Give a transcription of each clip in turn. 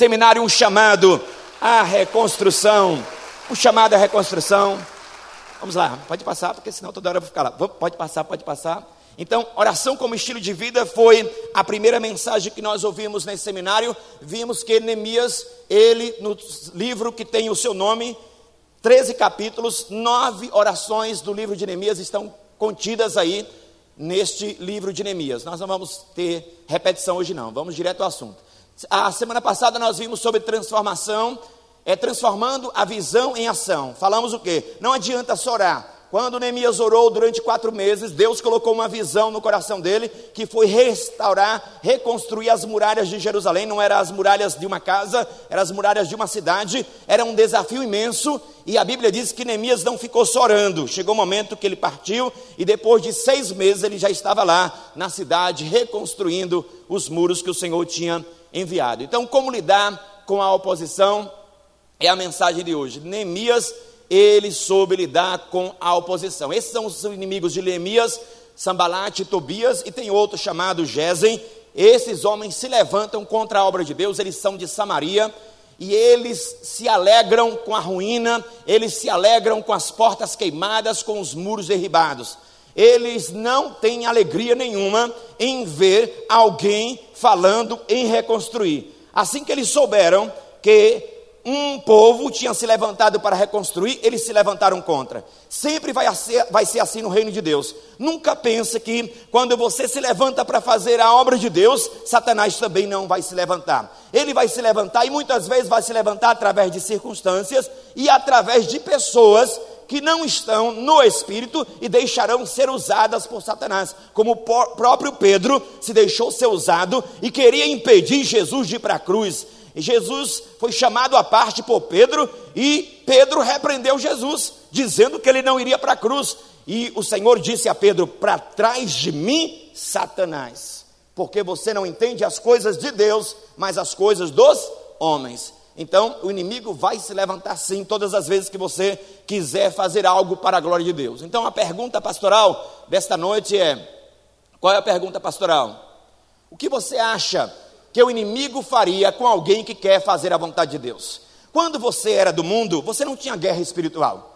seminário, um chamado à reconstrução. Um chamado à reconstrução. Vamos lá, pode passar, porque senão toda hora eu vou ficar lá. Pode passar, pode passar. Então, oração como estilo de vida foi a primeira mensagem que nós ouvimos nesse seminário. Vimos que Neemias, ele, no livro que tem o seu nome, 13 capítulos, nove orações do livro de Neemias estão contidas aí neste livro de Neemias. Nós não vamos ter repetição hoje, não, vamos direto ao assunto. A semana passada nós vimos sobre transformação, é transformando a visão em ação. Falamos o quê? Não adianta só orar. Quando Neemias orou durante quatro meses, Deus colocou uma visão no coração dele, que foi restaurar, reconstruir as muralhas de Jerusalém. Não eram as muralhas de uma casa, eram as muralhas de uma cidade. Era um desafio imenso. E a Bíblia diz que Neemias não ficou só orando. Chegou o um momento que ele partiu, e depois de seis meses ele já estava lá na cidade, reconstruindo os muros que o Senhor tinha enviado. Então, como lidar com a oposição? É a mensagem de hoje. Neemias ele soube lidar com a oposição. Esses são os inimigos de Neemias, Sambalate Tobias, e tem outro chamado Gesem. Esses homens se levantam contra a obra de Deus, eles são de Samaria, e eles se alegram com a ruína, eles se alegram com as portas queimadas, com os muros derribados. Eles não têm alegria nenhuma em ver alguém falando em reconstruir. Assim que eles souberam que um povo tinha se levantado para reconstruir, eles se levantaram contra. Sempre vai ser, vai ser assim no reino de Deus. Nunca pense que quando você se levanta para fazer a obra de Deus, Satanás também não vai se levantar. Ele vai se levantar e muitas vezes vai se levantar através de circunstâncias e através de pessoas que não estão no Espírito e deixarão ser usadas por Satanás, como o próprio Pedro se deixou ser usado e queria impedir Jesus de ir para a cruz Jesus foi chamado à parte por Pedro e Pedro repreendeu Jesus, dizendo que ele não iria para a cruz. E o Senhor disse a Pedro: Para trás de mim, Satanás, porque você não entende as coisas de Deus, mas as coisas dos homens. Então, o inimigo vai se levantar sim todas as vezes que você quiser fazer algo para a glória de Deus. Então, a pergunta pastoral desta noite é: qual é a pergunta pastoral? O que você acha que o inimigo faria com alguém que quer fazer a vontade de Deus. Quando você era do mundo, você não tinha guerra espiritual.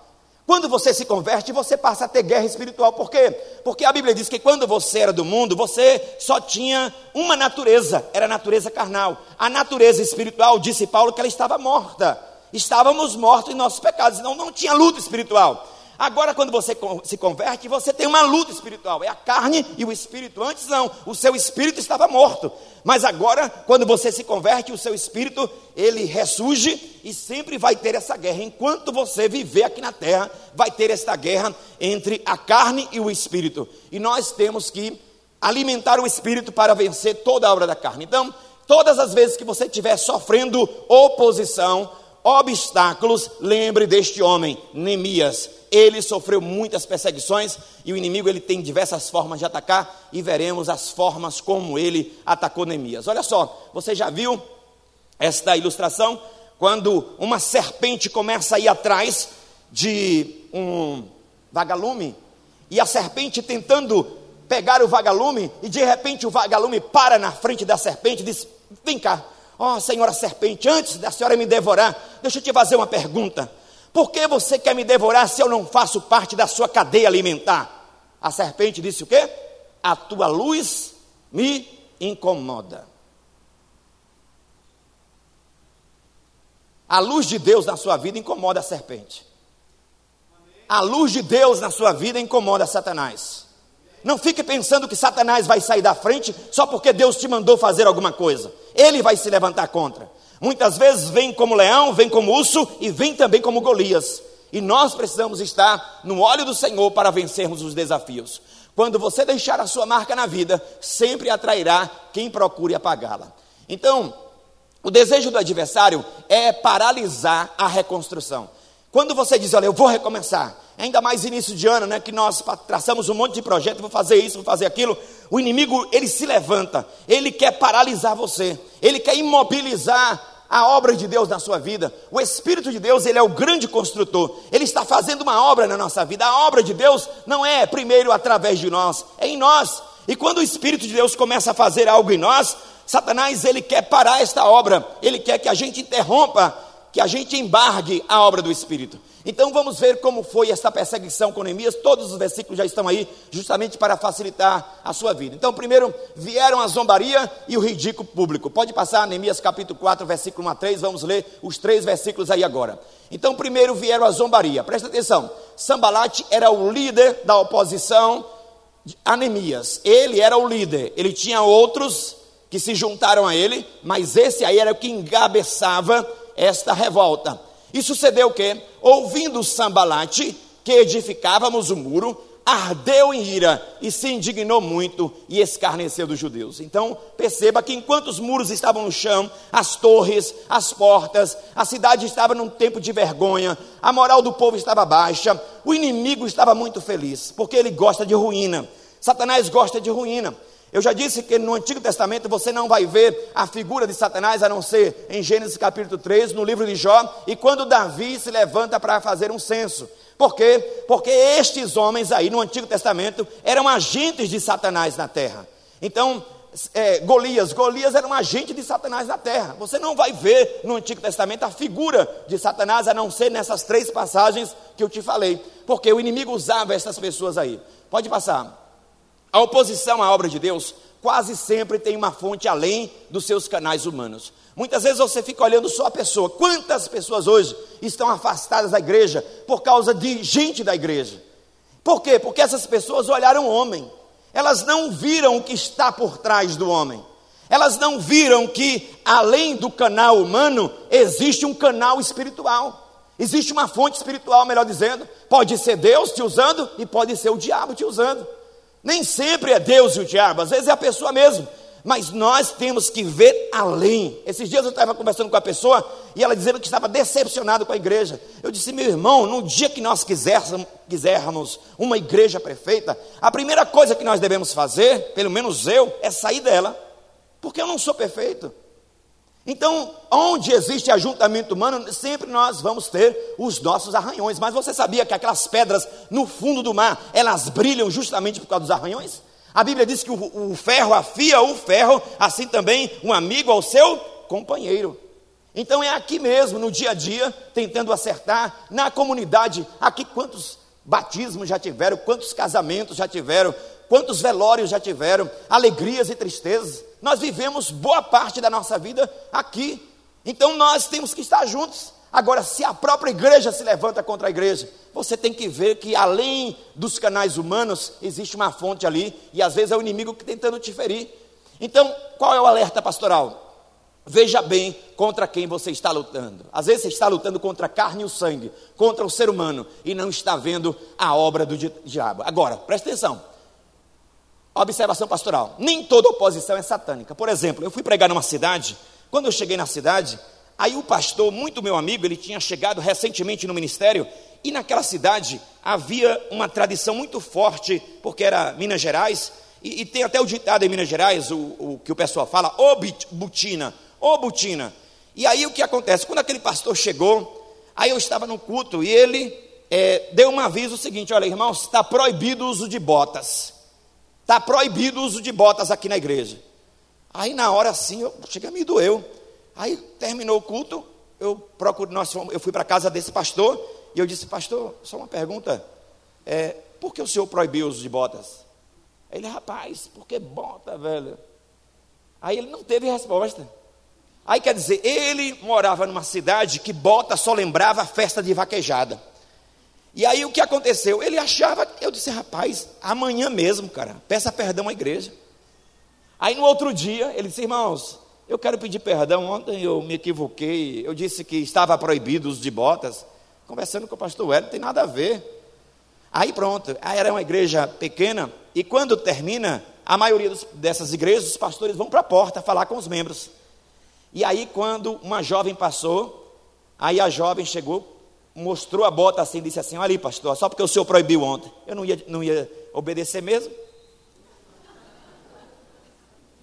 Quando você se converte, você passa a ter guerra espiritual. Por quê? Porque a Bíblia diz que quando você era do mundo, você só tinha uma natureza, era a natureza carnal. A natureza espiritual, disse Paulo, que ela estava morta. Estávamos mortos em nossos pecados, não, não tinha luta espiritual. Agora, quando você se converte, você tem uma luta espiritual. É a carne e o espírito. Antes não, o seu espírito estava morto. Mas agora, quando você se converte, o seu espírito, ele ressurge e sempre vai ter essa guerra. Enquanto você viver aqui na terra, vai ter esta guerra entre a carne e o espírito. E nós temos que alimentar o espírito para vencer toda a obra da carne. Então, todas as vezes que você estiver sofrendo oposição, obstáculos, lembre deste homem, Neemias ele sofreu muitas perseguições e o inimigo ele tem diversas formas de atacar e veremos as formas como ele atacou Neemias. Olha só, você já viu esta ilustração? Quando uma serpente começa a ir atrás de um vagalume e a serpente tentando pegar o vagalume e de repente o vagalume para na frente da serpente e diz: Vem cá, ó oh, senhora serpente, antes da senhora me devorar, deixa eu te fazer uma pergunta. Por que você quer me devorar se eu não faço parte da sua cadeia alimentar? A serpente disse o quê? A tua luz me incomoda. A luz de Deus na sua vida incomoda a serpente. A luz de Deus na sua vida incomoda Satanás. Não fique pensando que Satanás vai sair da frente só porque Deus te mandou fazer alguma coisa. Ele vai se levantar contra. Muitas vezes vem como leão, vem como urso e vem também como Golias. E nós precisamos estar no óleo do Senhor para vencermos os desafios. Quando você deixar a sua marca na vida, sempre atrairá quem procure apagá-la. Então, o desejo do adversário é paralisar a reconstrução. Quando você diz, olha, eu vou recomeçar, ainda mais início de ano, né, que nós traçamos um monte de projeto, vou fazer isso, vou fazer aquilo, o inimigo, ele se levanta, ele quer paralisar você, ele quer imobilizar a obra de Deus na sua vida. O Espírito de Deus, ele é o grande construtor. Ele está fazendo uma obra na nossa vida. A obra de Deus não é primeiro através de nós, é em nós. E quando o Espírito de Deus começa a fazer algo em nós, Satanás, ele quer parar esta obra, ele quer que a gente interrompa, que a gente embargue a obra do Espírito. Então vamos ver como foi essa perseguição com Neemias. Todos os versículos já estão aí, justamente para facilitar a sua vida. Então, primeiro vieram a zombaria e o ridículo público. Pode passar Neemias capítulo 4, versículo 1 a 3. Vamos ler os três versículos aí agora. Então, primeiro vieram a zombaria. Presta atenção. Sambalate era o líder da oposição a Neemias. Ele era o líder. Ele tinha outros que se juntaram a ele, mas esse aí era o que engabeçava esta revolta. E sucedeu o que, ouvindo Sambalate, que edificávamos o muro, ardeu em ira e se indignou muito e escarneceu dos judeus. Então, perceba que enquanto os muros estavam no chão, as torres, as portas, a cidade estava num tempo de vergonha, a moral do povo estava baixa, o inimigo estava muito feliz, porque ele gosta de ruína. Satanás gosta de ruína. Eu já disse que no Antigo Testamento você não vai ver a figura de Satanás a não ser em Gênesis capítulo 3, no livro de Jó, e quando Davi se levanta para fazer um censo. Por quê? Porque estes homens aí no Antigo Testamento eram agentes de Satanás na terra. Então, é, Golias, Golias era um agente de Satanás na terra. Você não vai ver no Antigo Testamento a figura de Satanás a não ser nessas três passagens que eu te falei, porque o inimigo usava essas pessoas aí. Pode passar. A oposição à obra de Deus quase sempre tem uma fonte além dos seus canais humanos. Muitas vezes você fica olhando só a pessoa. Quantas pessoas hoje estão afastadas da igreja por causa de gente da igreja? Por quê? Porque essas pessoas olharam o homem. Elas não viram o que está por trás do homem. Elas não viram que além do canal humano existe um canal espiritual. Existe uma fonte espiritual, melhor dizendo. Pode ser Deus te usando e pode ser o diabo te usando. Nem sempre é Deus e o diabo, às vezes é a pessoa mesmo. Mas nós temos que ver além. Esses dias eu estava conversando com a pessoa e ela dizendo que estava decepcionada com a igreja. Eu disse, meu irmão, no dia que nós quisermos, quisermos uma igreja perfeita, a primeira coisa que nós devemos fazer, pelo menos eu, é sair dela. Porque eu não sou perfeito. Então, onde existe ajuntamento humano, sempre nós vamos ter os nossos arranhões. Mas você sabia que aquelas pedras no fundo do mar, elas brilham justamente por causa dos arranhões? A Bíblia diz que o, o ferro afia o ferro, assim também um amigo ao seu companheiro. Então é aqui mesmo, no dia a dia, tentando acertar, na comunidade. Aqui quantos batismos já tiveram, quantos casamentos já tiveram, quantos velórios já tiveram, alegrias e tristezas. Nós vivemos boa parte da nossa vida aqui. Então nós temos que estar juntos. Agora, se a própria igreja se levanta contra a igreja, você tem que ver que além dos canais humanos, existe uma fonte ali, e às vezes é o inimigo que tentando te ferir. Então, qual é o alerta pastoral? Veja bem contra quem você está lutando. Às vezes você está lutando contra a carne e o sangue, contra o ser humano, e não está vendo a obra do diabo. Agora, preste atenção. Observação pastoral: nem toda oposição é satânica. Por exemplo, eu fui pregar numa cidade, quando eu cheguei na cidade, aí o pastor, muito meu amigo, ele tinha chegado recentemente no ministério, e naquela cidade havia uma tradição muito forte, porque era Minas Gerais, e, e tem até o ditado em Minas Gerais, o, o que o pessoal fala, ô butina, ô butina. E aí o que acontece? Quando aquele pastor chegou, aí eu estava no culto e ele é, deu um aviso seguinte: olha, irmãos, está proibido o uso de botas. Está proibido o uso de botas aqui na igreja. Aí na hora assim, eu, chega me doeu. Aí terminou o culto, eu procuro, nós eu fui para a casa desse pastor e eu disse, pastor, só uma pergunta. É, por que o senhor proibiu o uso de botas? Ele, rapaz, por que bota, velho? Aí ele não teve resposta. Aí quer dizer, ele morava numa cidade que bota só lembrava a festa de vaquejada. E aí o que aconteceu? Ele achava, eu disse, rapaz, amanhã mesmo, cara, peça perdão à igreja. Aí no outro dia, ele disse, irmãos, eu quero pedir perdão. Ontem eu me equivoquei, eu disse que estava proibido os de botas. Conversando com o pastor Hélio, não tem nada a ver. Aí pronto, aí era uma igreja pequena, e quando termina, a maioria dos, dessas igrejas, os pastores vão para a porta falar com os membros. E aí, quando uma jovem passou, aí a jovem chegou mostrou a bota assim, disse assim: Olha ali, pastor, só porque o senhor proibiu ontem, eu não ia, não ia obedecer mesmo.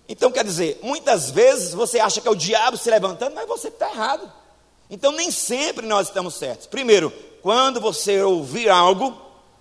Então, quer dizer, muitas vezes você acha que é o diabo se levantando, mas você está errado. Então, nem sempre nós estamos certos. Primeiro, quando você ouvir algo,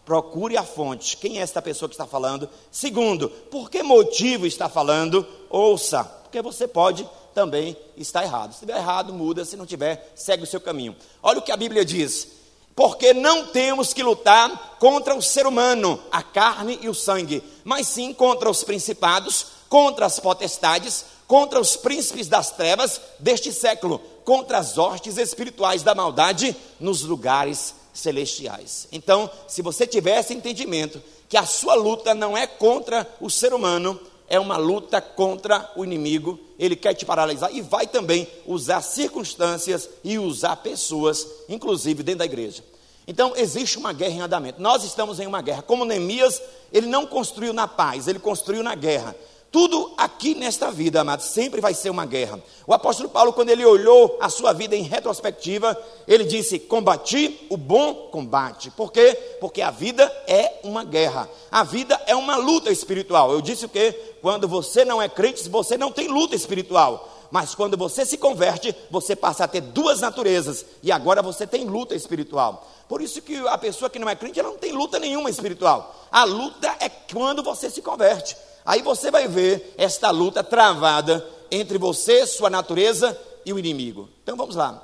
procure a fonte. Quem é esta pessoa que está falando? Segundo, por que motivo está falando? Ouça, porque você pode também estar errado. Se estiver errado, muda, se não tiver, segue o seu caminho. Olha o que a Bíblia diz. Porque não temos que lutar contra o ser humano, a carne e o sangue, mas sim contra os principados, contra as potestades, contra os príncipes das trevas deste século, contra as hostes espirituais da maldade nos lugares celestiais. Então, se você tivesse entendimento que a sua luta não é contra o ser humano, é uma luta contra o inimigo, ele quer te paralisar e vai também usar circunstâncias e usar pessoas, inclusive dentro da igreja. Então, existe uma guerra em andamento. Nós estamos em uma guerra. Como Neemias, ele não construiu na paz, ele construiu na guerra. Tudo aqui nesta vida, amados, sempre vai ser uma guerra. O apóstolo Paulo, quando ele olhou a sua vida em retrospectiva, ele disse: Combati o bom combate. Por quê? Porque a vida é uma guerra. A vida é uma luta espiritual. Eu disse o quê? Quando você não é crente, você não tem luta espiritual. Mas quando você se converte, você passa a ter duas naturezas. E agora você tem luta espiritual. Por isso que a pessoa que não é crente, ela não tem luta nenhuma espiritual. A luta é quando você se converte. Aí você vai ver esta luta travada entre você, sua natureza e o inimigo. Então vamos lá.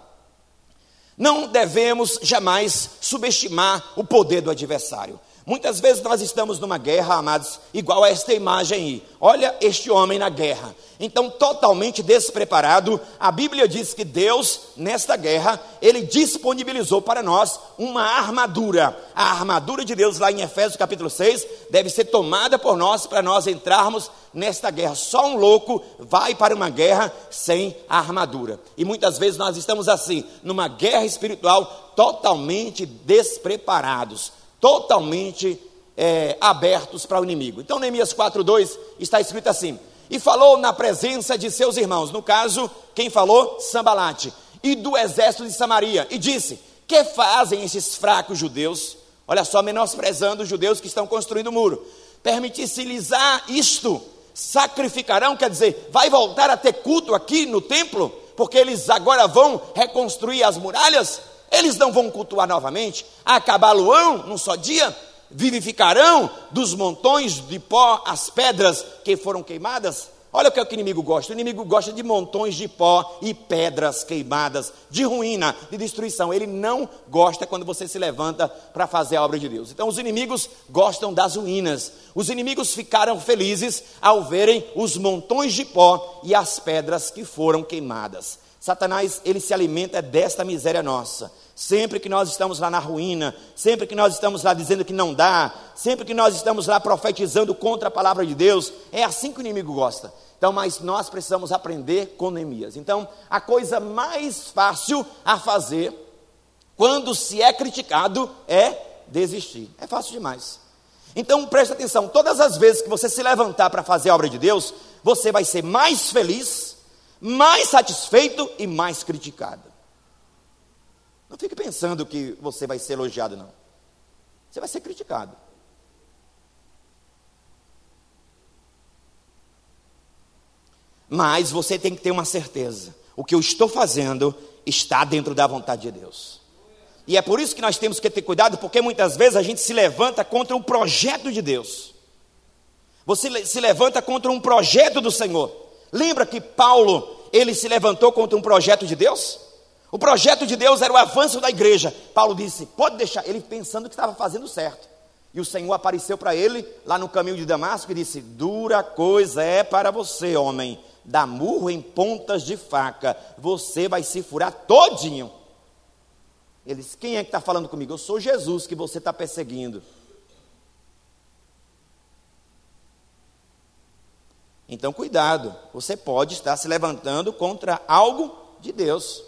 Não devemos jamais subestimar o poder do adversário. Muitas vezes nós estamos numa guerra, amados, igual a esta imagem aí. Olha este homem na guerra. Então, totalmente despreparado, a Bíblia diz que Deus, nesta guerra, ele disponibilizou para nós uma armadura. A armadura de Deus, lá em Efésios capítulo 6, deve ser tomada por nós para nós entrarmos nesta guerra. Só um louco vai para uma guerra sem a armadura. E muitas vezes nós estamos assim, numa guerra espiritual totalmente despreparados totalmente é, abertos para o inimigo. Então, Neemias 4,2 está escrito assim: E falou na presença de seus irmãos, no caso, quem falou? Sambalate, e do exército de Samaria, e disse: Que fazem esses fracos judeus? Olha só, menosprezando os judeus que estão construindo o muro. Permitisse-lhes isto, sacrificarão, quer dizer, vai voltar a ter culto aqui no templo, porque eles agora vão reconstruir as muralhas? Eles não vão cultuar novamente, acabá-lo-ão num só dia, vivificarão dos montões de pó as pedras que foram queimadas. Olha o que, é que o inimigo gosta: o inimigo gosta de montões de pó e pedras queimadas, de ruína, de destruição. Ele não gosta quando você se levanta para fazer a obra de Deus. Então, os inimigos gostam das ruínas. Os inimigos ficaram felizes ao verem os montões de pó e as pedras que foram queimadas. Satanás, ele se alimenta desta miséria nossa. Sempre que nós estamos lá na ruína, sempre que nós estamos lá dizendo que não dá, sempre que nós estamos lá profetizando contra a palavra de Deus, é assim que o inimigo gosta. Então, mas nós precisamos aprender com Neemias. Então, a coisa mais fácil a fazer quando se é criticado é desistir. É fácil demais. Então, preste atenção: todas as vezes que você se levantar para fazer a obra de Deus, você vai ser mais feliz mais satisfeito e mais criticado. Não fique pensando que você vai ser elogiado, não. Você vai ser criticado. Mas você tem que ter uma certeza: o que eu estou fazendo está dentro da vontade de Deus. E é por isso que nós temos que ter cuidado, porque muitas vezes a gente se levanta contra o projeto de Deus. Você se levanta contra um projeto do Senhor. Lembra que Paulo, ele se levantou contra um projeto de Deus? O projeto de Deus era o avanço da igreja. Paulo disse: pode deixar, ele pensando que estava fazendo certo. E o Senhor apareceu para ele lá no caminho de Damasco e disse: Dura coisa é para você, homem, dar murro em pontas de faca, você vai se furar todinho. Ele disse: Quem é que está falando comigo? Eu sou Jesus que você está perseguindo. Então, cuidado, você pode estar se levantando contra algo de Deus.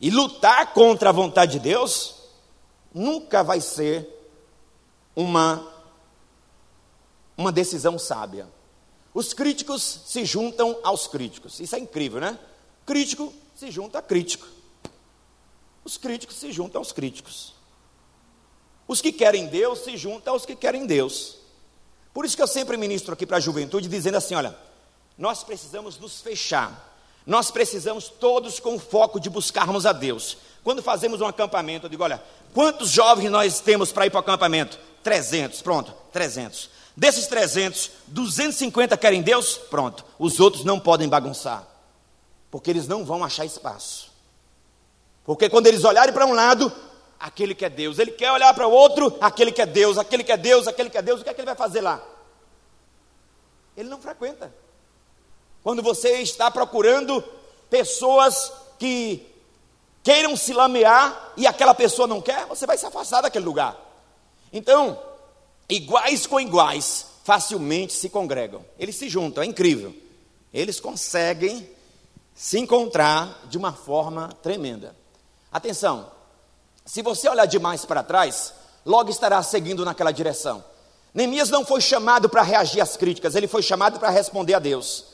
E lutar contra a vontade de Deus nunca vai ser uma, uma decisão sábia. Os críticos se juntam aos críticos. Isso é incrível, né? Crítico se junta a crítico. Os críticos se juntam aos críticos. Os que querem Deus se juntam aos que querem Deus. Por isso que eu sempre ministro aqui para a juventude, dizendo assim: olha, nós precisamos nos fechar, nós precisamos todos com foco de buscarmos a Deus. Quando fazemos um acampamento, eu digo: olha, quantos jovens nós temos para ir para o acampamento? 300, pronto, 300. Desses 300, 250 querem Deus? Pronto. Os outros não podem bagunçar, porque eles não vão achar espaço. Porque quando eles olharem para um lado, aquele que é Deus, ele quer olhar para o outro, aquele que é Deus, aquele que é Deus, aquele que é Deus, o que é que ele vai fazer lá? Ele não frequenta. Quando você está procurando pessoas que queiram se lamear e aquela pessoa não quer, você vai se afastar daquele lugar. Então, iguais com iguais facilmente se congregam. Eles se juntam, é incrível. Eles conseguem se encontrar de uma forma tremenda. Atenção, se você olhar demais para trás, logo estará seguindo naquela direção. Neemias não foi chamado para reagir às críticas, ele foi chamado para responder a Deus.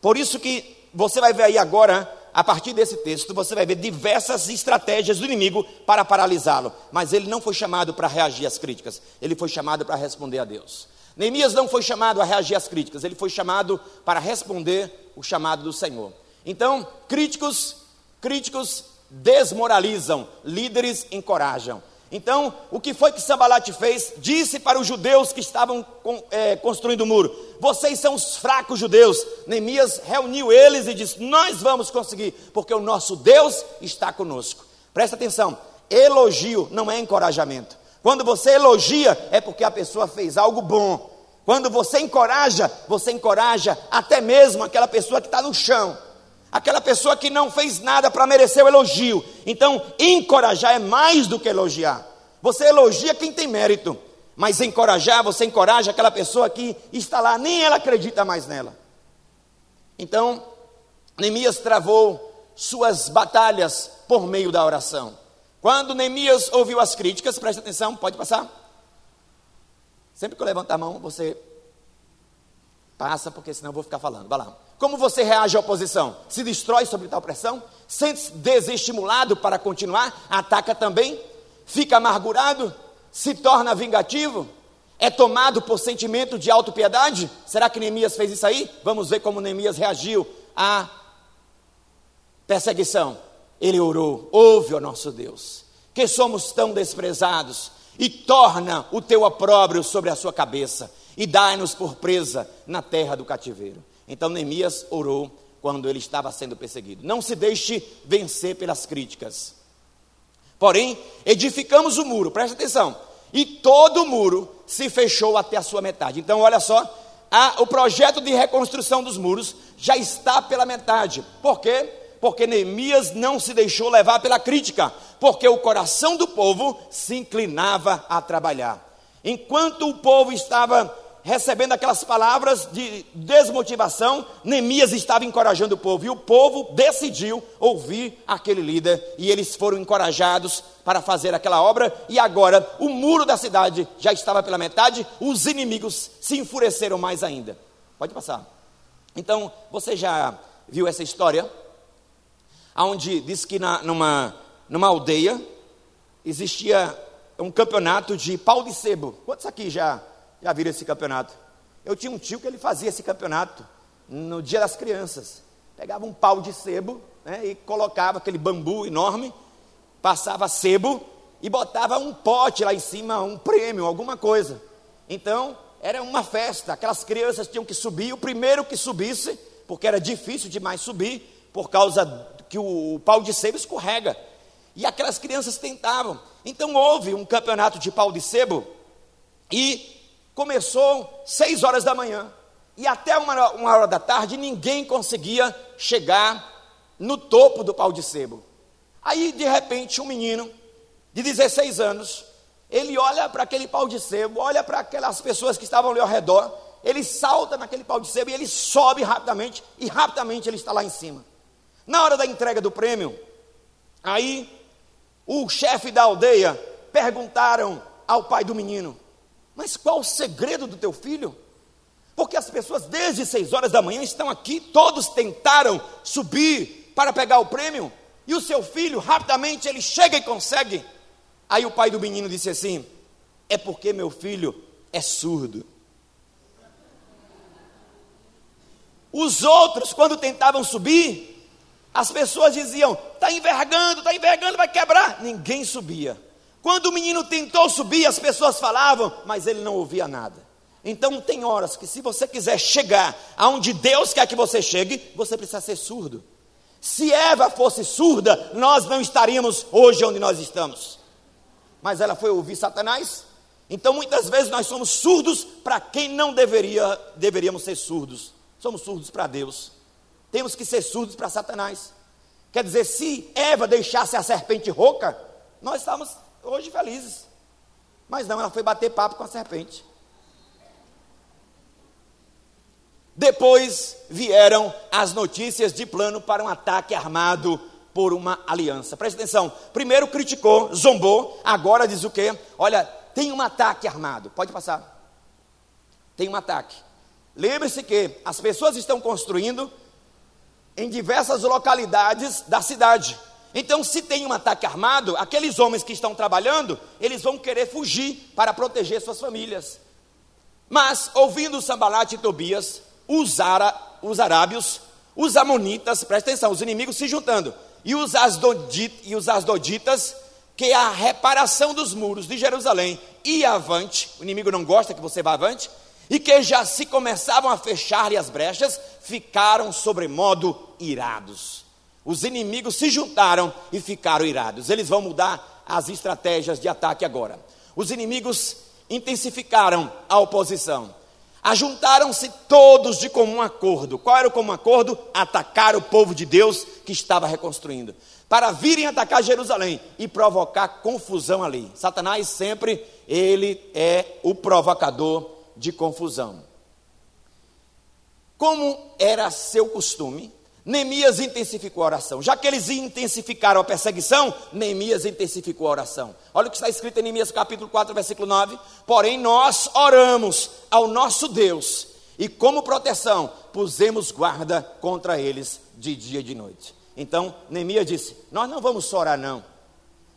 Por isso que você vai ver aí agora, a partir desse texto, você vai ver diversas estratégias do inimigo para paralisá-lo. Mas ele não foi chamado para reagir às críticas, ele foi chamado para responder a Deus. Neemias não foi chamado a reagir às críticas, ele foi chamado para responder o chamado do Senhor. Então, críticos, críticos desmoralizam, líderes encorajam. Então, o que foi que Sambalat fez? Disse para os judeus que estavam é, construindo o muro: Vocês são os fracos judeus. Neemias reuniu eles e disse: Nós vamos conseguir, porque o nosso Deus está conosco. Presta atenção: elogio não é encorajamento. Quando você elogia, é porque a pessoa fez algo bom. Quando você encoraja, você encoraja até mesmo aquela pessoa que está no chão aquela pessoa que não fez nada para merecer o elogio. Então, encorajar é mais do que elogiar. Você elogia quem tem mérito, mas encorajar, você encoraja aquela pessoa que está lá, nem ela acredita mais nela. Então, Neemias travou suas batalhas por meio da oração. Quando Neemias ouviu as críticas, preste atenção, pode passar. Sempre que eu levanto a mão, você passa, porque senão eu vou ficar falando. Vai lá. Como você reage à oposição? Se destrói sobre tal pressão? Sente-se desestimulado para continuar? Ataca também? Fica amargurado? Se torna vingativo? É tomado por sentimento de autopiedade? Será que Neemias fez isso aí? Vamos ver como Neemias reagiu à perseguição. Ele orou: Ouve, ó nosso Deus, que somos tão desprezados, e torna o teu opróbrio sobre a sua cabeça, e dai-nos por presa na terra do cativeiro. Então Neemias orou quando ele estava sendo perseguido. Não se deixe vencer pelas críticas. Porém, edificamos o muro, presta atenção. E todo o muro se fechou até a sua metade. Então, olha só, a, o projeto de reconstrução dos muros já está pela metade. Por quê? Porque Neemias não se deixou levar pela crítica, porque o coração do povo se inclinava a trabalhar. Enquanto o povo estava recebendo aquelas palavras de desmotivação, Neemias estava encorajando o povo, e o povo decidiu ouvir aquele líder, e eles foram encorajados para fazer aquela obra, e agora o muro da cidade já estava pela metade, os inimigos se enfureceram mais ainda. Pode passar. Então, você já viu essa história? Onde diz que na, numa, numa aldeia existia um campeonato de pau de sebo. Quantos aqui já já viram esse campeonato? Eu tinha um tio que ele fazia esse campeonato no dia das crianças. Pegava um pau de sebo né, e colocava aquele bambu enorme, passava sebo e botava um pote lá em cima, um prêmio, alguma coisa. Então, era uma festa, aquelas crianças tinham que subir, o primeiro que subisse, porque era difícil demais subir, por causa que o pau de sebo escorrega. E aquelas crianças tentavam. Então houve um campeonato de pau de sebo e começou seis horas da manhã e até uma, uma hora da tarde ninguém conseguia chegar no topo do pau de sebo. Aí, de repente, um menino de 16 anos, ele olha para aquele pau de sebo, olha para aquelas pessoas que estavam ali ao redor, ele salta naquele pau de sebo e ele sobe rapidamente, e rapidamente ele está lá em cima. Na hora da entrega do prêmio, aí o chefe da aldeia perguntaram ao pai do menino: mas qual o segredo do teu filho? Porque as pessoas desde seis horas da manhã estão aqui, todos tentaram subir para pegar o prêmio, e o seu filho rapidamente ele chega e consegue. Aí o pai do menino disse assim: É porque meu filho é surdo. Os outros, quando tentavam subir, As pessoas diziam: está envergando, está envergando, vai quebrar. Ninguém subia. Quando o menino tentou subir, as pessoas falavam, mas ele não ouvia nada. Então tem horas que se você quiser chegar aonde Deus quer que você chegue, você precisa ser surdo. Se Eva fosse surda, nós não estaríamos hoje onde nós estamos. Mas ela foi ouvir Satanás. Então muitas vezes nós somos surdos para quem não deveria, deveríamos ser surdos. Somos surdos para Deus. Temos que ser surdos para Satanás. Quer dizer, se Eva deixasse a serpente rouca, nós estávamos hoje felizes. Mas não, ela foi bater papo com a serpente. Depois vieram as notícias de plano para um ataque armado por uma aliança. Presta atenção. Primeiro criticou, zombou, agora diz o quê? Olha, tem um ataque armado. Pode passar. Tem um ataque. Lembre-se que as pessoas estão construindo em diversas localidades da cidade. Então, se tem um ataque armado, aqueles homens que estão trabalhando, eles vão querer fugir para proteger suas famílias. Mas, ouvindo Sambalat e Tobias, os, ara, os arábios, os amonitas, presta atenção, os inimigos se juntando, e os, asdodit, e os asdoditas, que a reparação dos muros de Jerusalém ia avante, o inimigo não gosta que você vá avante, e que já se começavam a fechar-lhe as brechas, ficaram sobremodo irados. Os inimigos se juntaram e ficaram irados. Eles vão mudar as estratégias de ataque agora. Os inimigos intensificaram a oposição. Ajuntaram-se todos de comum acordo. Qual era o comum acordo? Atacar o povo de Deus que estava reconstruindo. Para virem atacar Jerusalém e provocar confusão ali. Satanás sempre, ele é o provocador de confusão. Como era seu costume, Neemias intensificou a oração. Já que eles intensificaram a perseguição, Neemias intensificou a oração. Olha o que está escrito em Neemias capítulo 4, versículo 9. Porém, nós oramos ao nosso Deus, e como proteção, pusemos guarda contra eles de dia e de noite. Então, Neemias disse: Nós não vamos só orar, não.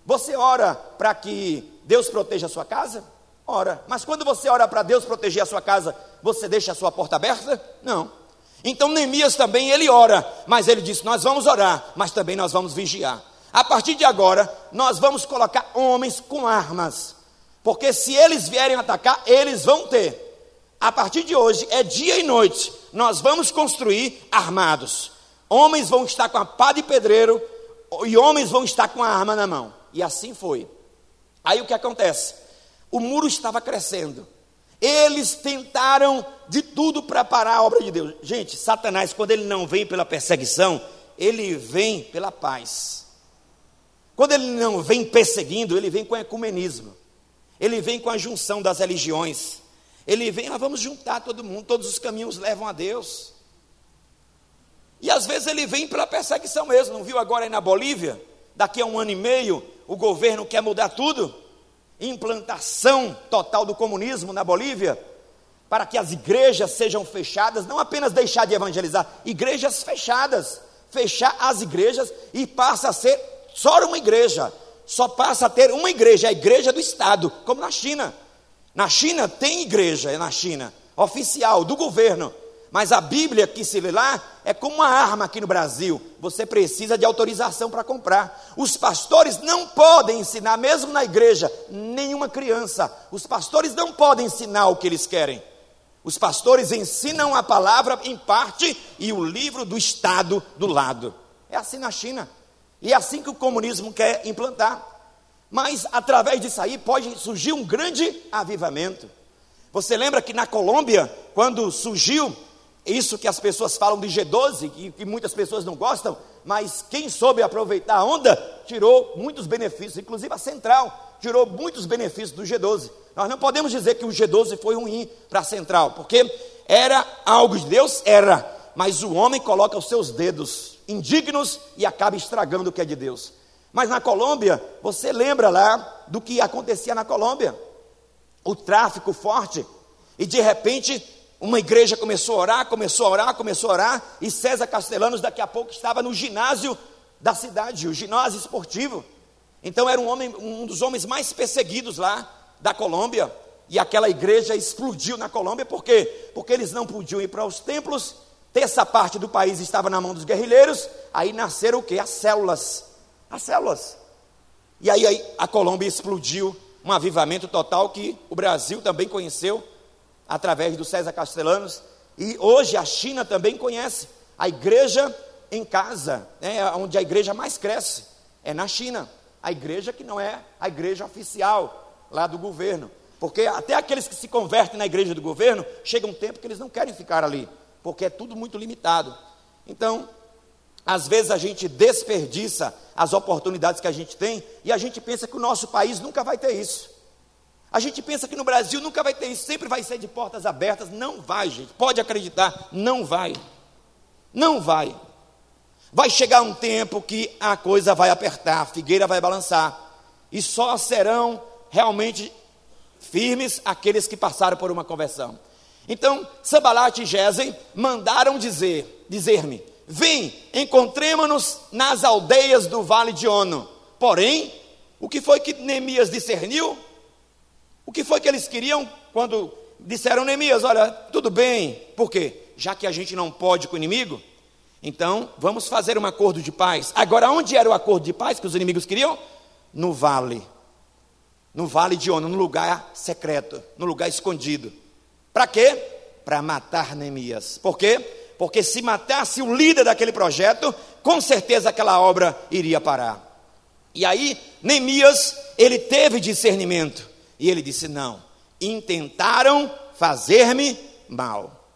Você ora para que Deus proteja a sua casa? Ora. Mas quando você ora para Deus proteger a sua casa, você deixa a sua porta aberta? Não. Então Neemias também ele ora, mas ele disse: Nós vamos orar, mas também nós vamos vigiar. A partir de agora, nós vamos colocar homens com armas, porque se eles vierem atacar, eles vão ter. A partir de hoje, é dia e noite, nós vamos construir armados. Homens vão estar com a pá de pedreiro e homens vão estar com a arma na mão. E assim foi. Aí o que acontece? O muro estava crescendo. Eles tentaram de tudo para parar a obra de Deus. Gente, Satanás, quando ele não vem pela perseguição, ele vem pela paz. Quando ele não vem perseguindo, ele vem com ecumenismo. Ele vem com a junção das religiões. Ele vem, ah, vamos juntar todo mundo, todos os caminhos levam a Deus. E às vezes ele vem pela perseguição mesmo. Não viu agora aí na Bolívia? Daqui a um ano e meio, o governo quer mudar tudo implantação total do comunismo na Bolívia, para que as igrejas sejam fechadas, não apenas deixar de evangelizar, igrejas fechadas, fechar as igrejas e passa a ser só uma igreja, só passa a ter uma igreja, a igreja do Estado, como na China. Na China tem igreja, é na China, oficial, do governo, mas a Bíblia que se lê lá é como uma arma aqui no Brasil. Você precisa de autorização para comprar. Os pastores não podem ensinar, mesmo na igreja, nenhuma criança. Os pastores não podem ensinar o que eles querem. Os pastores ensinam a palavra em parte e o livro do Estado do lado. É assim na China. E é assim que o comunismo quer implantar. Mas através disso aí pode surgir um grande avivamento. Você lembra que na Colômbia, quando surgiu isso que as pessoas falam de G12, que, que muitas pessoas não gostam, mas quem soube aproveitar a onda tirou muitos benefícios, inclusive a Central tirou muitos benefícios do G12. Nós não podemos dizer que o G12 foi ruim para a Central, porque era algo de Deus, era, mas o homem coloca os seus dedos indignos e acaba estragando o que é de Deus. Mas na Colômbia, você lembra lá do que acontecia na Colômbia? O tráfico forte, e de repente uma igreja começou a orar, começou a orar, começou a orar, e César Castellanos daqui a pouco estava no ginásio da cidade, o ginásio esportivo. Então era um homem, um dos homens mais perseguidos lá da Colômbia, e aquela igreja explodiu na Colômbia, por quê? Porque eles não podiam ir para os templos terça parte do país estava na mão dos guerrilheiros, aí nasceram o que? As células. As células. E aí, aí a Colômbia explodiu, um avivamento total que o Brasil também conheceu através do César Castellanos, e hoje a China também conhece a igreja em casa, né, onde a igreja mais cresce, é na China. A igreja que não é a igreja oficial lá do governo. Porque até aqueles que se convertem na igreja do governo, chega um tempo que eles não querem ficar ali, porque é tudo muito limitado. Então, às vezes a gente desperdiça as oportunidades que a gente tem e a gente pensa que o nosso país nunca vai ter isso. A gente pensa que no Brasil nunca vai ter isso, sempre vai ser de portas abertas. Não vai, gente. Pode acreditar, não vai. Não vai. Vai chegar um tempo que a coisa vai apertar, a figueira vai balançar. E só serão realmente firmes aqueles que passaram por uma conversão. Então, Sambalat e Gesem mandaram dizer, dizer-me: Vem, encontremos-nos nas aldeias do vale de Ono. Porém, o que foi que Neemias discerniu? O que foi que eles queriam quando disseram Neemias: Olha, tudo bem, por quê? Já que a gente não pode com o inimigo, então vamos fazer um acordo de paz. Agora, onde era o acordo de paz que os inimigos queriam? No vale no vale de Ono, no lugar secreto, no lugar escondido. Para quê? Para matar Neemias. Por quê? Porque se matasse o líder daquele projeto, com certeza aquela obra iria parar. E aí, Neemias, ele teve discernimento. E ele disse: Não, intentaram fazer-me mal.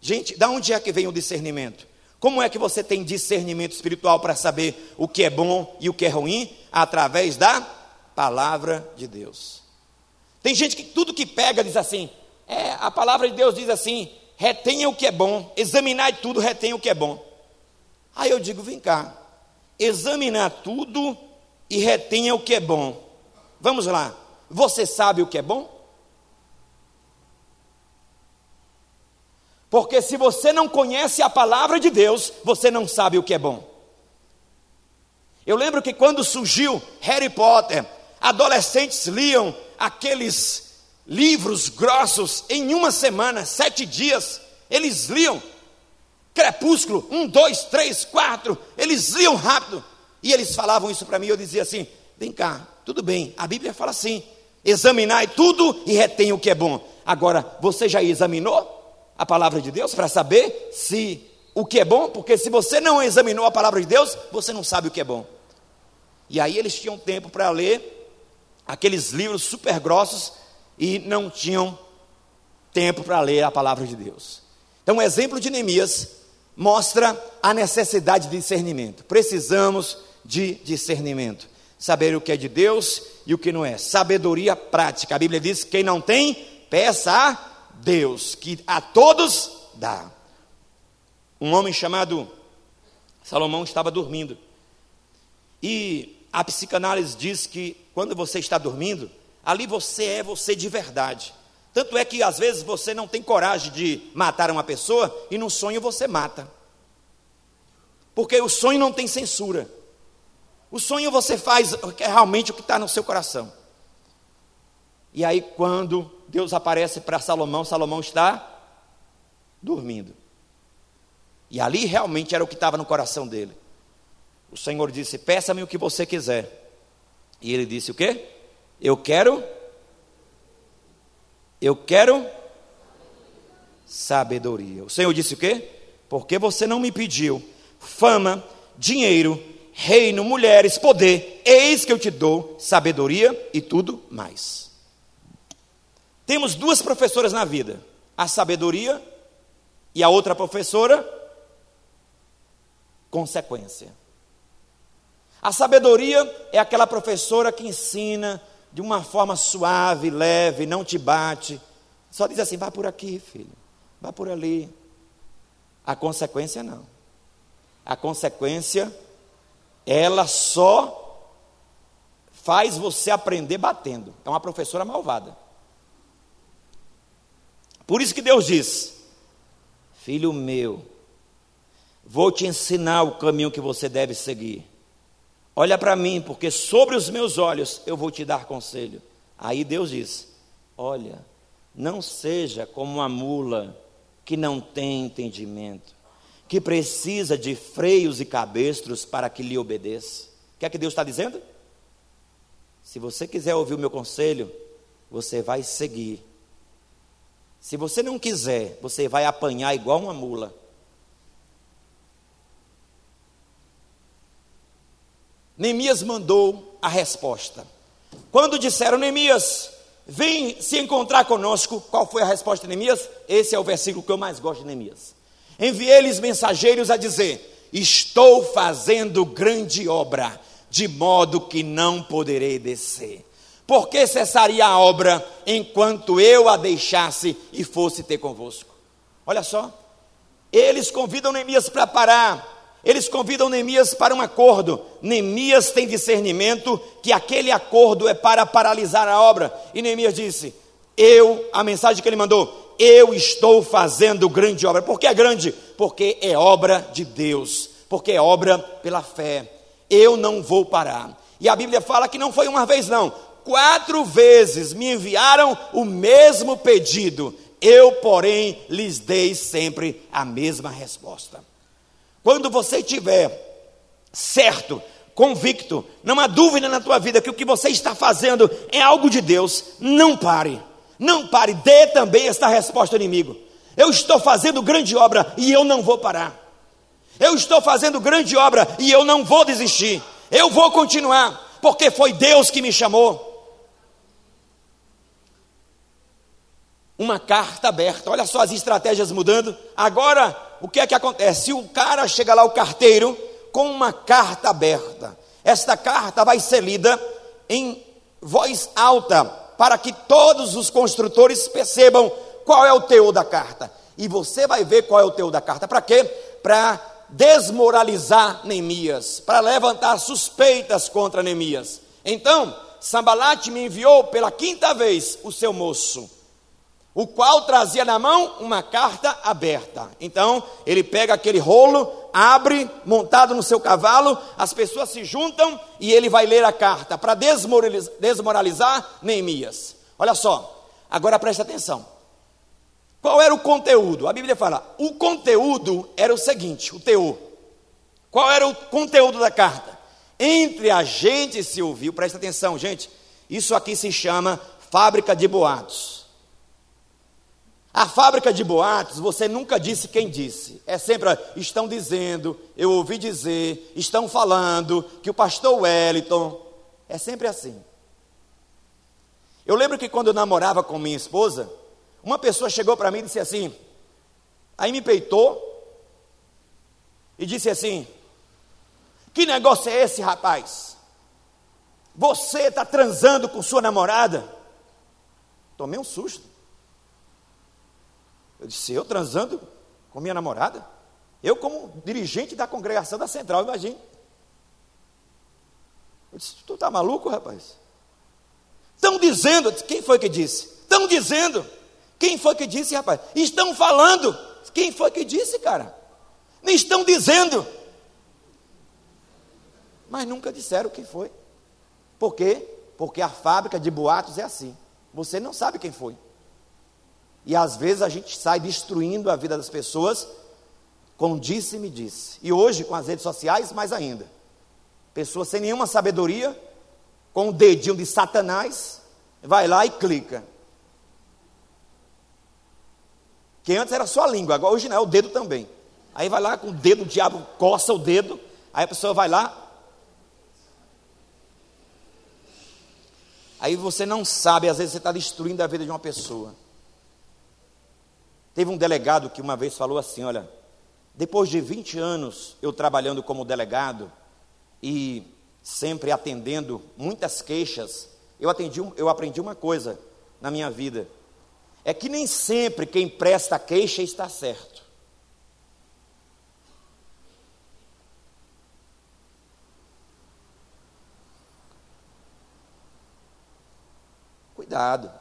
Gente, da onde é que vem o discernimento? Como é que você tem discernimento espiritual para saber o que é bom e o que é ruim? Através da palavra de Deus. Tem gente que tudo que pega diz assim, é, a palavra de Deus diz assim, retenha o que é bom, examinar tudo, retenha o que é bom. Aí eu digo, vem cá, examinar tudo e retenha o que é bom. Vamos lá, você sabe o que é bom? Porque se você não conhece a palavra de Deus, você não sabe o que é bom. Eu lembro que quando surgiu Harry Potter, adolescentes liam aqueles livros grossos em uma semana, sete dias, eles liam. Crepúsculo, um, dois, três, quatro, eles liam rápido. E eles falavam isso para mim, eu dizia assim: vem cá, tudo bem, a Bíblia fala assim: examinai tudo e retém o que é bom. Agora, você já examinou a palavra de Deus para saber se o que é bom? Porque se você não examinou a palavra de Deus, você não sabe o que é bom. E aí eles tinham tempo para ler aqueles livros super grossos e não tinham tempo para ler a palavra de Deus. Então, o exemplo de Neemias mostra a necessidade de discernimento. Precisamos de discernimento. Saber o que é de Deus e o que não é. Sabedoria prática. A Bíblia diz: quem não tem, peça a Deus, que a todos dá. Um homem chamado Salomão estava dormindo. E a psicanálise diz que quando você está dormindo, ali você é você de verdade. Tanto é que às vezes você não tem coragem de matar uma pessoa e no sonho você mata. Porque o sonho não tem censura. O sonho você faz é realmente o que está no seu coração. E aí, quando Deus aparece para Salomão, Salomão está dormindo. E ali realmente era o que estava no coração dele. O Senhor disse: Peça-me o que você quiser. E ele disse: O quê? Eu quero. Eu quero sabedoria. O Senhor disse o quê? Porque você não me pediu fama, dinheiro, reino, mulheres, poder, eis que eu te dou sabedoria e tudo mais. Temos duas professoras na vida: a sabedoria e a outra professora, consequência. A sabedoria é aquela professora que ensina de uma forma suave, leve, não te bate. Só diz assim: vá por aqui, filho, vá por ali. A consequência não. A consequência, ela só faz você aprender batendo. É uma professora malvada. Por isso que Deus diz: Filho meu, vou te ensinar o caminho que você deve seguir. Olha para mim, porque sobre os meus olhos eu vou te dar conselho. Aí Deus diz: Olha, não seja como uma mula que não tem entendimento. Que precisa de freios e cabestros para que lhe obedeça. O que é que Deus está dizendo? Se você quiser ouvir o meu conselho, você vai seguir. Se você não quiser, você vai apanhar igual uma mula. Neemias mandou a resposta. Quando disseram, Neemias, vem se encontrar conosco, qual foi a resposta de Neemias? Esse é o versículo que eu mais gosto de Neemias. Enviei-lhes mensageiros a dizer: Estou fazendo grande obra, de modo que não poderei descer. Por que cessaria a obra enquanto eu a deixasse e fosse ter convosco? Olha só, eles convidam Neemias para parar, eles convidam Neemias para um acordo. Neemias tem discernimento que aquele acordo é para paralisar a obra. E Neemias disse: Eu, a mensagem que ele mandou, eu estou fazendo grande obra. Por que é grande? Porque é obra de Deus, porque é obra pela fé. Eu não vou parar. E a Bíblia fala que não foi uma vez, não. Quatro vezes me enviaram o mesmo pedido. Eu, porém, lhes dei sempre a mesma resposta. Quando você tiver certo, convicto, não há dúvida na tua vida que o que você está fazendo é algo de Deus, não pare. Não pare, dê também esta resposta ao inimigo. Eu estou fazendo grande obra e eu não vou parar. Eu estou fazendo grande obra e eu não vou desistir. Eu vou continuar, porque foi Deus que me chamou. Uma carta aberta. Olha só as estratégias mudando. Agora o que é que acontece? O cara chega lá, o carteiro, com uma carta aberta. Esta carta vai ser lida em voz alta, para que todos os construtores percebam qual é o teor da carta. E você vai ver qual é o teor da carta. Para quê? Para desmoralizar Neemias, para levantar suspeitas contra Neemias. Então, Sambalate me enviou pela quinta vez o seu moço o qual trazia na mão uma carta aberta. Então, ele pega aquele rolo, abre, montado no seu cavalo, as pessoas se juntam e ele vai ler a carta para desmoralizar, desmoralizar Neemias. Olha só, agora presta atenção. Qual era o conteúdo? A Bíblia fala: o conteúdo era o seguinte, o teor. Qual era o conteúdo da carta? Entre a gente se ouviu, presta atenção, gente. Isso aqui se chama fábrica de boatos. A fábrica de boatos, você nunca disse quem disse. É sempre, estão dizendo, eu ouvi dizer, estão falando que o pastor Wellington. É sempre assim. Eu lembro que quando eu namorava com minha esposa, uma pessoa chegou para mim e disse assim, aí me peitou e disse assim: Que negócio é esse, rapaz? Você está transando com sua namorada? Tomei um susto. Eu disse, eu transando com minha namorada? Eu, como dirigente da congregação da Central, imagine. Eu disse, tu está maluco, rapaz? Estão dizendo, quem foi que disse? Estão dizendo. Quem foi que disse, rapaz? Estão falando. Quem foi que disse, cara? Nem estão dizendo. Mas nunca disseram quem foi. Por quê? Porque a fábrica de boatos é assim. Você não sabe quem foi. E às vezes a gente sai destruindo a vida das pessoas com disse me disse. E hoje, com as redes sociais, mais ainda. Pessoa sem nenhuma sabedoria, com o dedinho de Satanás, vai lá e clica. Que antes era só a língua, agora hoje não é o dedo também. Aí vai lá com o dedo, o diabo coça o dedo, aí a pessoa vai lá. Aí você não sabe, às vezes você está destruindo a vida de uma pessoa. Teve um delegado que uma vez falou assim: Olha, depois de 20 anos eu trabalhando como delegado e sempre atendendo muitas queixas, eu, atendi, eu aprendi uma coisa na minha vida: é que nem sempre quem presta queixa está certo. Cuidado.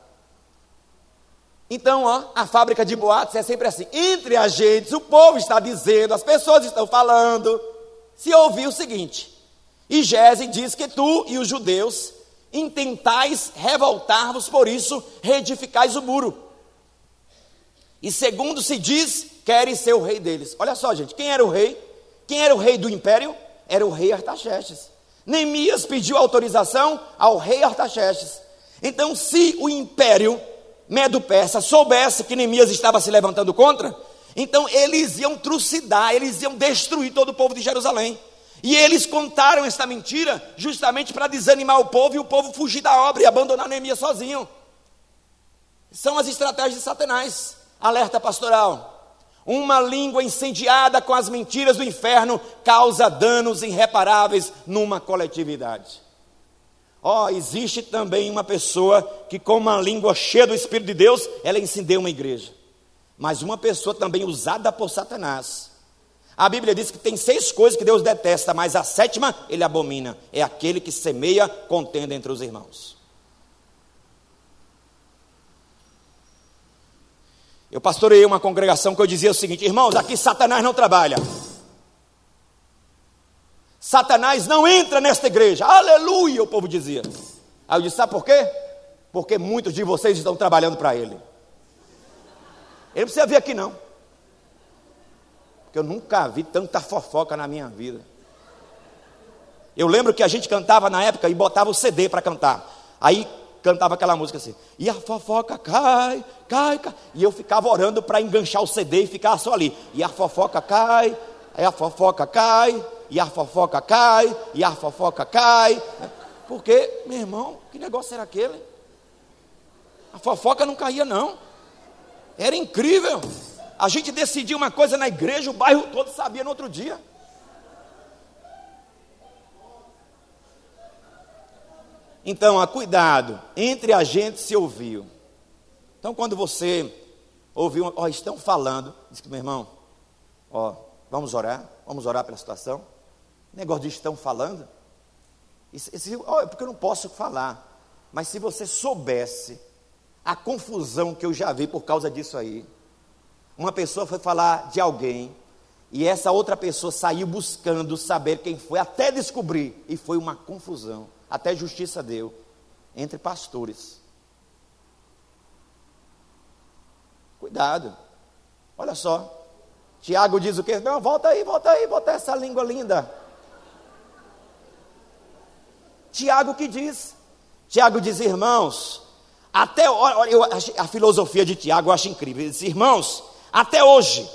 Então, ó, a fábrica de boatos é sempre assim. Entre a gente, o povo está dizendo, as pessoas estão falando. Se ouvir o seguinte: E Gese diz que tu e os judeus intentais revoltar-vos, por isso reedificais o muro. E segundo se diz, querem ser o rei deles. Olha só, gente, quem era o rei? Quem era o rei do império? Era o rei Artaxerxes. Neemias pediu autorização ao rei Artaxerxes. Então, se o império Medo-Persa soubesse que Neemias estava se levantando contra, então eles iam trucidar, eles iam destruir todo o povo de Jerusalém. E eles contaram essa mentira justamente para desanimar o povo e o povo fugir da obra e abandonar Neemias sozinho. São as estratégias de Satanás. Alerta pastoral. Uma língua incendiada com as mentiras do inferno causa danos irreparáveis numa coletividade. Ó, oh, existe também uma pessoa que, com uma língua cheia do Espírito de Deus, ela incendeia uma igreja. Mas uma pessoa também usada por Satanás. A Bíblia diz que tem seis coisas que Deus detesta, mas a sétima ele abomina. É aquele que semeia contenda entre os irmãos. Eu pastorei uma congregação que eu dizia o seguinte: irmãos, aqui Satanás não trabalha. Satanás não entra nesta igreja. Aleluia, o povo dizia. Aí eu disse: sabe por quê? Porque muitos de vocês estão trabalhando para ele. Ele não precisa vir aqui, não. Porque eu nunca vi tanta fofoca na minha vida. Eu lembro que a gente cantava na época e botava o CD para cantar. Aí cantava aquela música assim, e a fofoca cai, cai, cai. E eu ficava orando para enganchar o CD e ficar só ali. E a fofoca cai, aí a fofoca cai, e a fofoca cai, e a fofoca cai. Porque, meu irmão, que negócio era aquele? A fofoca não caía, não. Era incrível. A gente decidia uma coisa na igreja, o bairro todo sabia no outro dia. Então, a cuidado, entre a gente se ouviu. Então, quando você ouviu, ó, estão falando, diz que meu irmão, ó, vamos orar, vamos orar pela situação. Negócio de estão falando. Isso, isso, ó, é porque eu não posso falar. Mas se você soubesse a confusão que eu já vi por causa disso aí, uma pessoa foi falar de alguém e essa outra pessoa saiu buscando saber quem foi, até descobrir, e foi uma confusão até justiça deu entre pastores. Cuidado. Olha só. Tiago diz o quê? Não, volta aí, volta aí, volta essa língua linda. Tiago que diz? Tiago diz, irmãos, até eu, a filosofia de Tiago eu acho incrível. Ele diz, irmãos, até hoje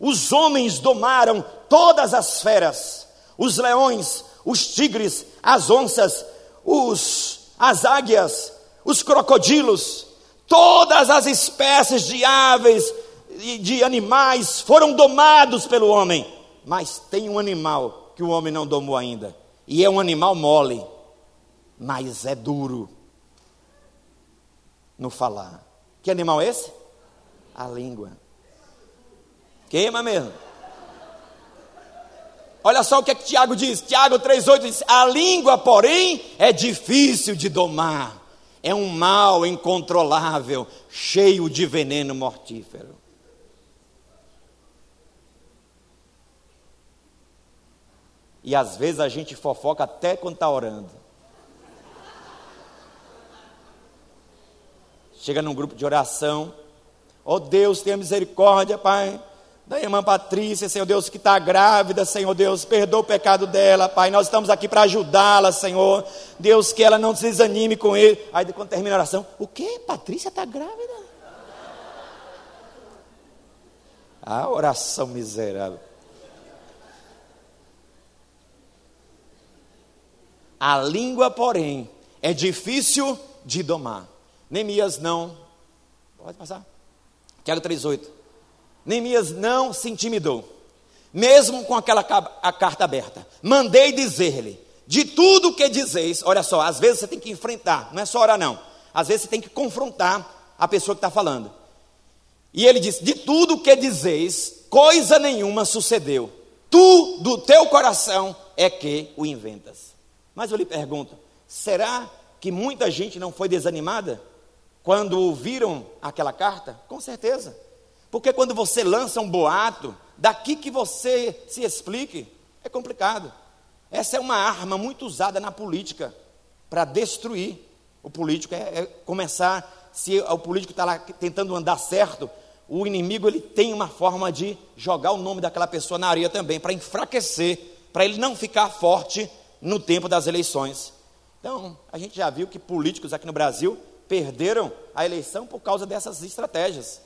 os homens domaram todas as feras, os leões, os tigres, as onças, os, as águias, os crocodilos, todas as espécies de aves e de animais foram domados pelo homem. Mas tem um animal que o homem não domou ainda. E é um animal mole, mas é duro no falar. Que animal é esse? A língua. Queima mesmo. Olha só o que, é que Tiago diz. Tiago 3,8 diz: A língua, porém, é difícil de domar. É um mal incontrolável, cheio de veneno mortífero. E às vezes a gente fofoca até quando está orando. Chega num grupo de oração. Oh Deus, tenha misericórdia, Pai da irmã Patrícia, Senhor Deus, que está grávida, Senhor Deus, perdoa o pecado dela, Pai. Nós estamos aqui para ajudá-la, Senhor. Deus, que ela não se desanime com ele. Aí, quando termina a oração, o que? Patrícia está grávida? A oração miserável. A língua, porém, é difícil de domar. Neemias não. Pode passar. Tiago 3,8. Neemias não se intimidou, mesmo com aquela a carta aberta. Mandei dizer-lhe: de tudo o que dizeis, olha só, às vezes você tem que enfrentar, não é só orar, não. Às vezes você tem que confrontar a pessoa que está falando. E ele disse: de tudo o que dizeis, coisa nenhuma sucedeu. Tu, do teu coração, é que o inventas. Mas eu lhe pergunto: será que muita gente não foi desanimada quando ouviram aquela carta? Com certeza. Porque quando você lança um boato, daqui que você se explique, é complicado. Essa é uma arma muito usada na política para destruir. O político é, é, começar, se o político está lá tentando andar certo, o inimigo ele tem uma forma de jogar o nome daquela pessoa na areia também, para enfraquecer, para ele não ficar forte no tempo das eleições. Então, a gente já viu que políticos aqui no Brasil perderam a eleição por causa dessas estratégias.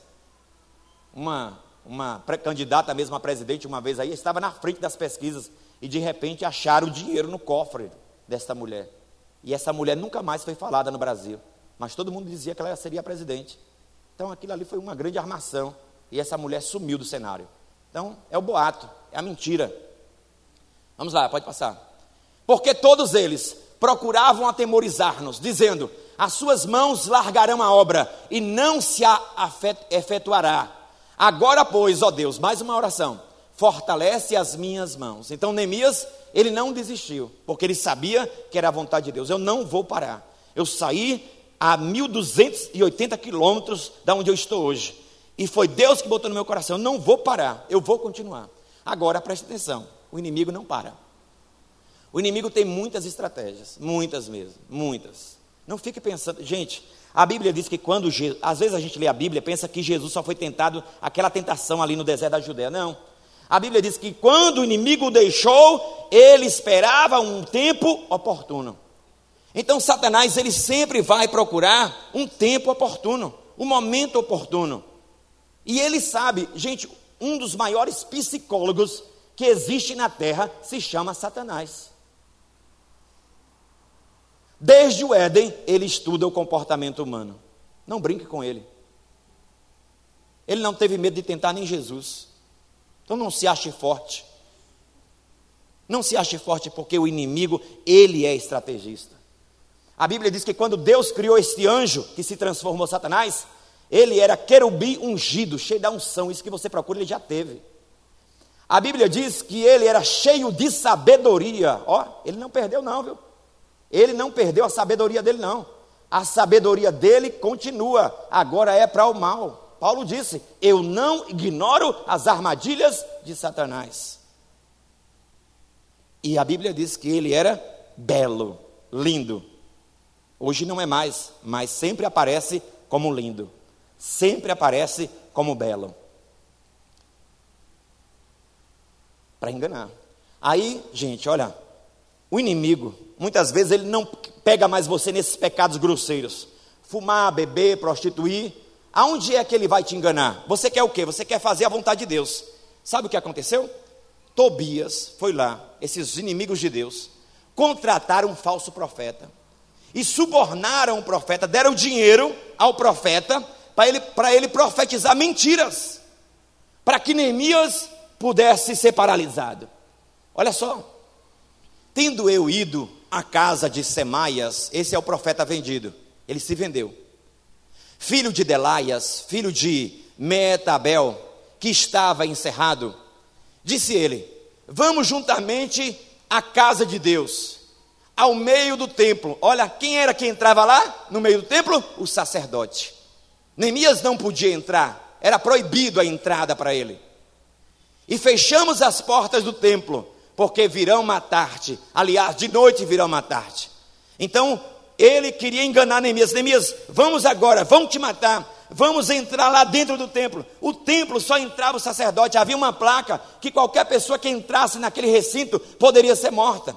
Uma, uma candidata mesmo a presidente, uma vez aí, estava na frente das pesquisas e de repente acharam o dinheiro no cofre desta mulher. E essa mulher nunca mais foi falada no Brasil. Mas todo mundo dizia que ela seria presidente. Então aquilo ali foi uma grande armação. E essa mulher sumiu do cenário. Então é o boato, é a mentira. Vamos lá, pode passar. Porque todos eles procuravam atemorizar-nos, dizendo: As suas mãos largarão a obra e não se a efetuará. Agora, pois, ó Deus, mais uma oração, fortalece as minhas mãos. Então, Neemias, ele não desistiu, porque ele sabia que era a vontade de Deus. Eu não vou parar. Eu saí a 1.280 quilômetros da onde eu estou hoje. E foi Deus que botou no meu coração: eu não vou parar, eu vou continuar. Agora, preste atenção: o inimigo não para. O inimigo tem muitas estratégias, muitas mesmo, muitas. Não fique pensando, gente, a Bíblia diz que quando, às vezes a gente lê a Bíblia, pensa que Jesus só foi tentado, aquela tentação ali no deserto da Judéia. Não. A Bíblia diz que quando o inimigo o deixou, ele esperava um tempo oportuno. Então Satanás, ele sempre vai procurar um tempo oportuno, um momento oportuno. E ele sabe, gente, um dos maiores psicólogos que existe na terra se chama Satanás. Desde o Éden, ele estuda o comportamento humano. Não brinque com ele. Ele não teve medo de tentar nem Jesus. Então não se ache forte. Não se ache forte porque o inimigo, ele é estrategista. A Bíblia diz que quando Deus criou este anjo que se transformou Satanás, ele era querubim ungido, cheio da unção. Isso que você procura, ele já teve. A Bíblia diz que ele era cheio de sabedoria. Ó, ele não perdeu, não, viu? Ele não perdeu a sabedoria dele, não. A sabedoria dele continua, agora é para o mal. Paulo disse: Eu não ignoro as armadilhas de Satanás. E a Bíblia diz que ele era belo, lindo. Hoje não é mais, mas sempre aparece como lindo. Sempre aparece como belo. Para enganar. Aí, gente, olha, o inimigo, muitas vezes ele não pega mais você nesses pecados grosseiros. Fumar, beber, prostituir. Aonde é que ele vai te enganar? Você quer o quê? Você quer fazer a vontade de Deus. Sabe o que aconteceu? Tobias foi lá, esses inimigos de Deus, contrataram um falso profeta e subornaram o profeta, deram dinheiro ao profeta para ele, ele profetizar mentiras, para que Neemias pudesse ser paralisado. Olha só, Tendo eu ido à casa de Semaias, esse é o profeta vendido, ele se vendeu. Filho de Delaias, filho de Metabel, que estava encerrado, disse ele: Vamos juntamente à casa de Deus, ao meio do templo. Olha, quem era que entrava lá no meio do templo? O sacerdote. Neemias não podia entrar, era proibido a entrada para ele. E fechamos as portas do templo porque virão matar-te. Aliás, de noite virão matar-te. Então, ele queria enganar Neemias. Neemias, vamos agora, vão te matar. Vamos entrar lá dentro do templo. O templo só entrava o sacerdote. Havia uma placa que qualquer pessoa que entrasse naquele recinto poderia ser morta.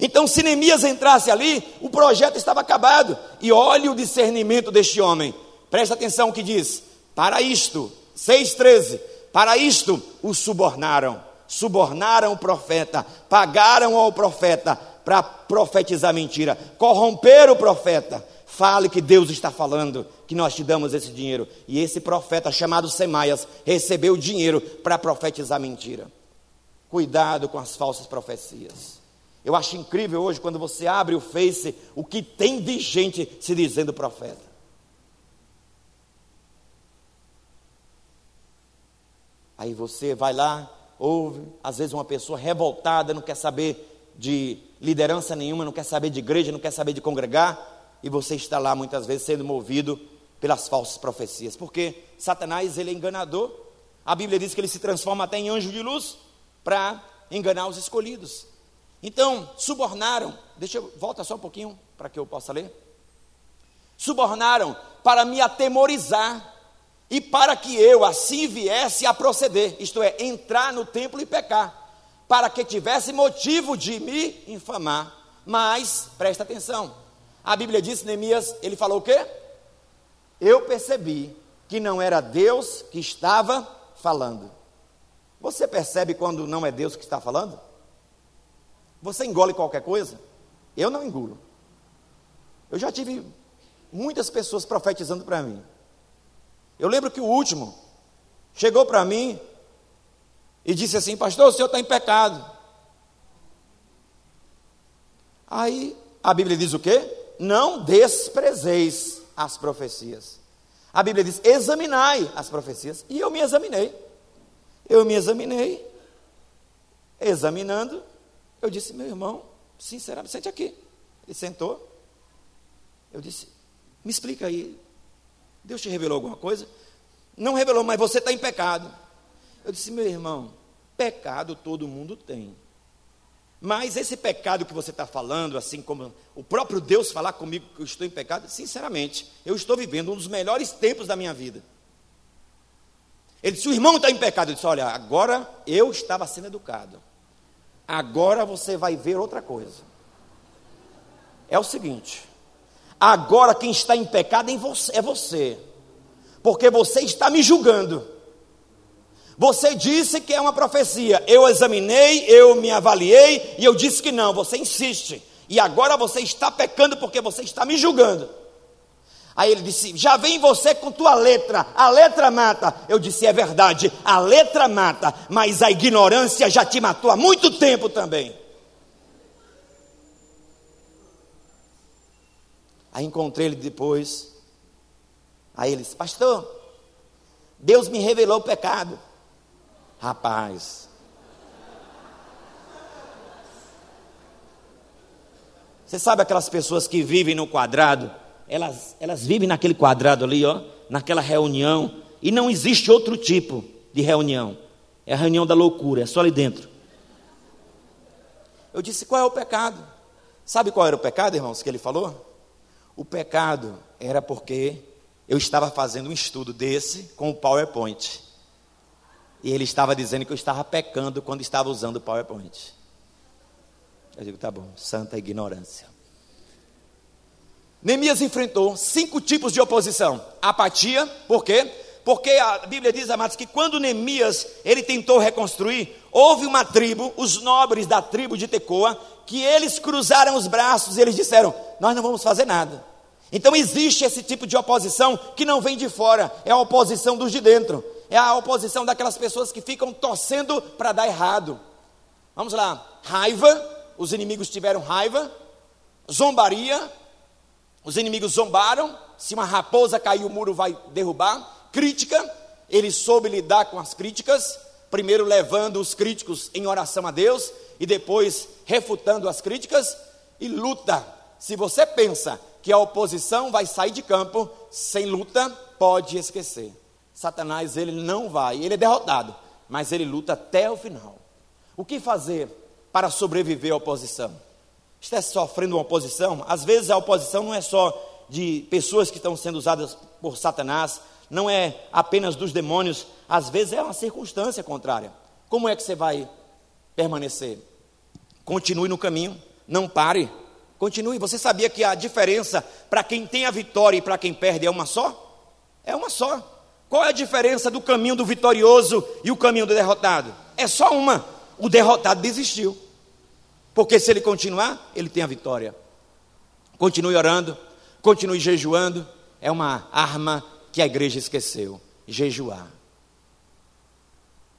Então, se Neemias entrasse ali, o projeto estava acabado. E olhe o discernimento deste homem. Presta atenção o que diz. Para isto, 6,13. Para isto o subornaram subornaram o profeta, pagaram ao profeta para profetizar mentira, corromperam o profeta. Fale que Deus está falando, que nós te damos esse dinheiro. E esse profeta chamado Semaias recebeu dinheiro para profetizar mentira. Cuidado com as falsas profecias. Eu acho incrível hoje quando você abre o Face, o que tem de gente se dizendo profeta. Aí você vai lá, ouve, às vezes uma pessoa revoltada, não quer saber de liderança nenhuma, não quer saber de igreja, não quer saber de congregar, e você está lá muitas vezes sendo movido pelas falsas profecias, porque Satanás ele é enganador. A Bíblia diz que ele se transforma até em anjo de luz para enganar os escolhidos. Então, subornaram, deixa eu volta só um pouquinho para que eu possa ler. Subornaram para me atemorizar e para que eu assim viesse a proceder, isto é, entrar no templo e pecar, para que tivesse motivo de me infamar. Mas, presta atenção, a Bíblia diz, Neemias, ele falou o quê? Eu percebi que não era Deus que estava falando. Você percebe quando não é Deus que está falando? Você engole qualquer coisa? Eu não engulo. Eu já tive muitas pessoas profetizando para mim. Eu lembro que o último chegou para mim e disse assim: Pastor, o senhor está em pecado. Aí a Bíblia diz o quê? Não desprezeis as profecias. A Bíblia diz: examinai as profecias. E eu me examinei. Eu me examinei. Examinando, eu disse: Meu irmão, sinceramente, sente aqui. Ele sentou. Eu disse: Me explica aí. Deus te revelou alguma coisa? Não revelou, mas você está em pecado. Eu disse: Meu irmão, pecado todo mundo tem. Mas esse pecado que você está falando, assim como o próprio Deus falar comigo que eu estou em pecado, sinceramente, eu estou vivendo um dos melhores tempos da minha vida. Ele disse: o irmão está em pecado. Eu disse: olha, agora eu estava sendo educado. Agora você vai ver outra coisa. É o seguinte: agora quem está em pecado é você, porque você está me julgando. Você disse que é uma profecia. Eu examinei, eu me avaliei e eu disse que não. Você insiste. E agora você está pecando porque você está me julgando. Aí ele disse: Já vem você com tua letra, a letra mata. Eu disse: É verdade, a letra mata, mas a ignorância já te matou há muito tempo também. Aí encontrei ele depois. Aí ele disse: Pastor, Deus me revelou o pecado. Rapaz. Você sabe aquelas pessoas que vivem no quadrado? Elas, elas vivem naquele quadrado ali, ó, naquela reunião, e não existe outro tipo de reunião. É a reunião da loucura, é só ali dentro. Eu disse: qual é o pecado? Sabe qual era o pecado, irmãos, que ele falou? O pecado era porque eu estava fazendo um estudo desse com o PowerPoint. E ele estava dizendo que eu estava pecando quando estava usando o PowerPoint. Eu digo, tá bom, santa ignorância. Neemias enfrentou cinco tipos de oposição. Apatia, por quê? Porque a Bíblia diz, amados, que quando Neemias ele tentou reconstruir, houve uma tribo, os nobres da tribo de Tecoa, que eles cruzaram os braços e eles disseram: Nós não vamos fazer nada. Então existe esse tipo de oposição que não vem de fora, é a oposição dos de dentro é a oposição daquelas pessoas que ficam torcendo para dar errado. Vamos lá, raiva, os inimigos tiveram raiva, zombaria, os inimigos zombaram, se uma raposa cair, o muro vai derrubar. Crítica, ele soube lidar com as críticas, primeiro levando os críticos em oração a Deus e depois refutando as críticas. E luta, se você pensa que a oposição vai sair de campo sem luta, pode esquecer. Satanás ele não vai, ele é derrotado, mas ele luta até o final. O que fazer para sobreviver à oposição? Está sofrendo uma oposição? Às vezes a oposição não é só de pessoas que estão sendo usadas por Satanás, não é apenas dos demônios, às vezes é uma circunstância contrária. Como é que você vai permanecer? Continue no caminho, não pare, continue. Você sabia que a diferença para quem tem a vitória e para quem perde é uma só? É uma só. Qual é a diferença do caminho do vitorioso e o caminho do derrotado? É só uma. O derrotado desistiu. Porque se ele continuar, ele tem a vitória. Continue orando, continue jejuando. É uma arma que a igreja esqueceu: jejuar.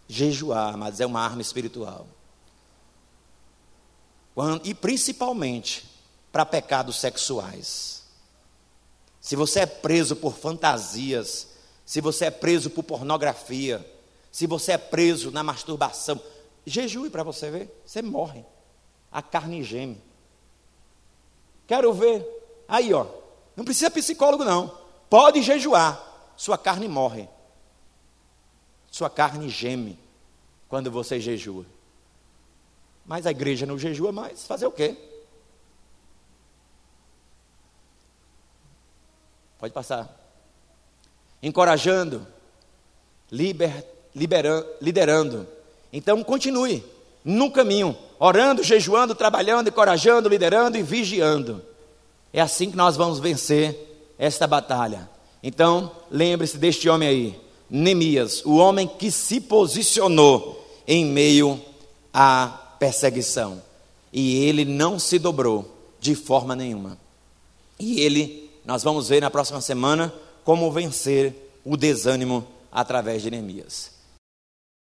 Jejuar, mas é uma arma espiritual. E principalmente para pecados sexuais. Se você é preso por fantasias, se você é preso por pornografia, se você é preso na masturbação, jejue para você ver, você morre. A carne geme. Quero ver. Aí, ó. Não precisa psicólogo, não. Pode jejuar. Sua carne morre. Sua carne geme quando você jejua. Mas a igreja não jejua mais. Fazer o quê? Pode passar encorajando liber, liberando, liderando. Então continue no caminho, orando, jejuando, trabalhando, encorajando, liderando e vigiando. É assim que nós vamos vencer esta batalha. Então, lembre-se deste homem aí, Neemias, o homem que se posicionou em meio à perseguição. E ele não se dobrou de forma nenhuma. E ele, nós vamos ver na próxima semana como vencer o desânimo através de Neemias.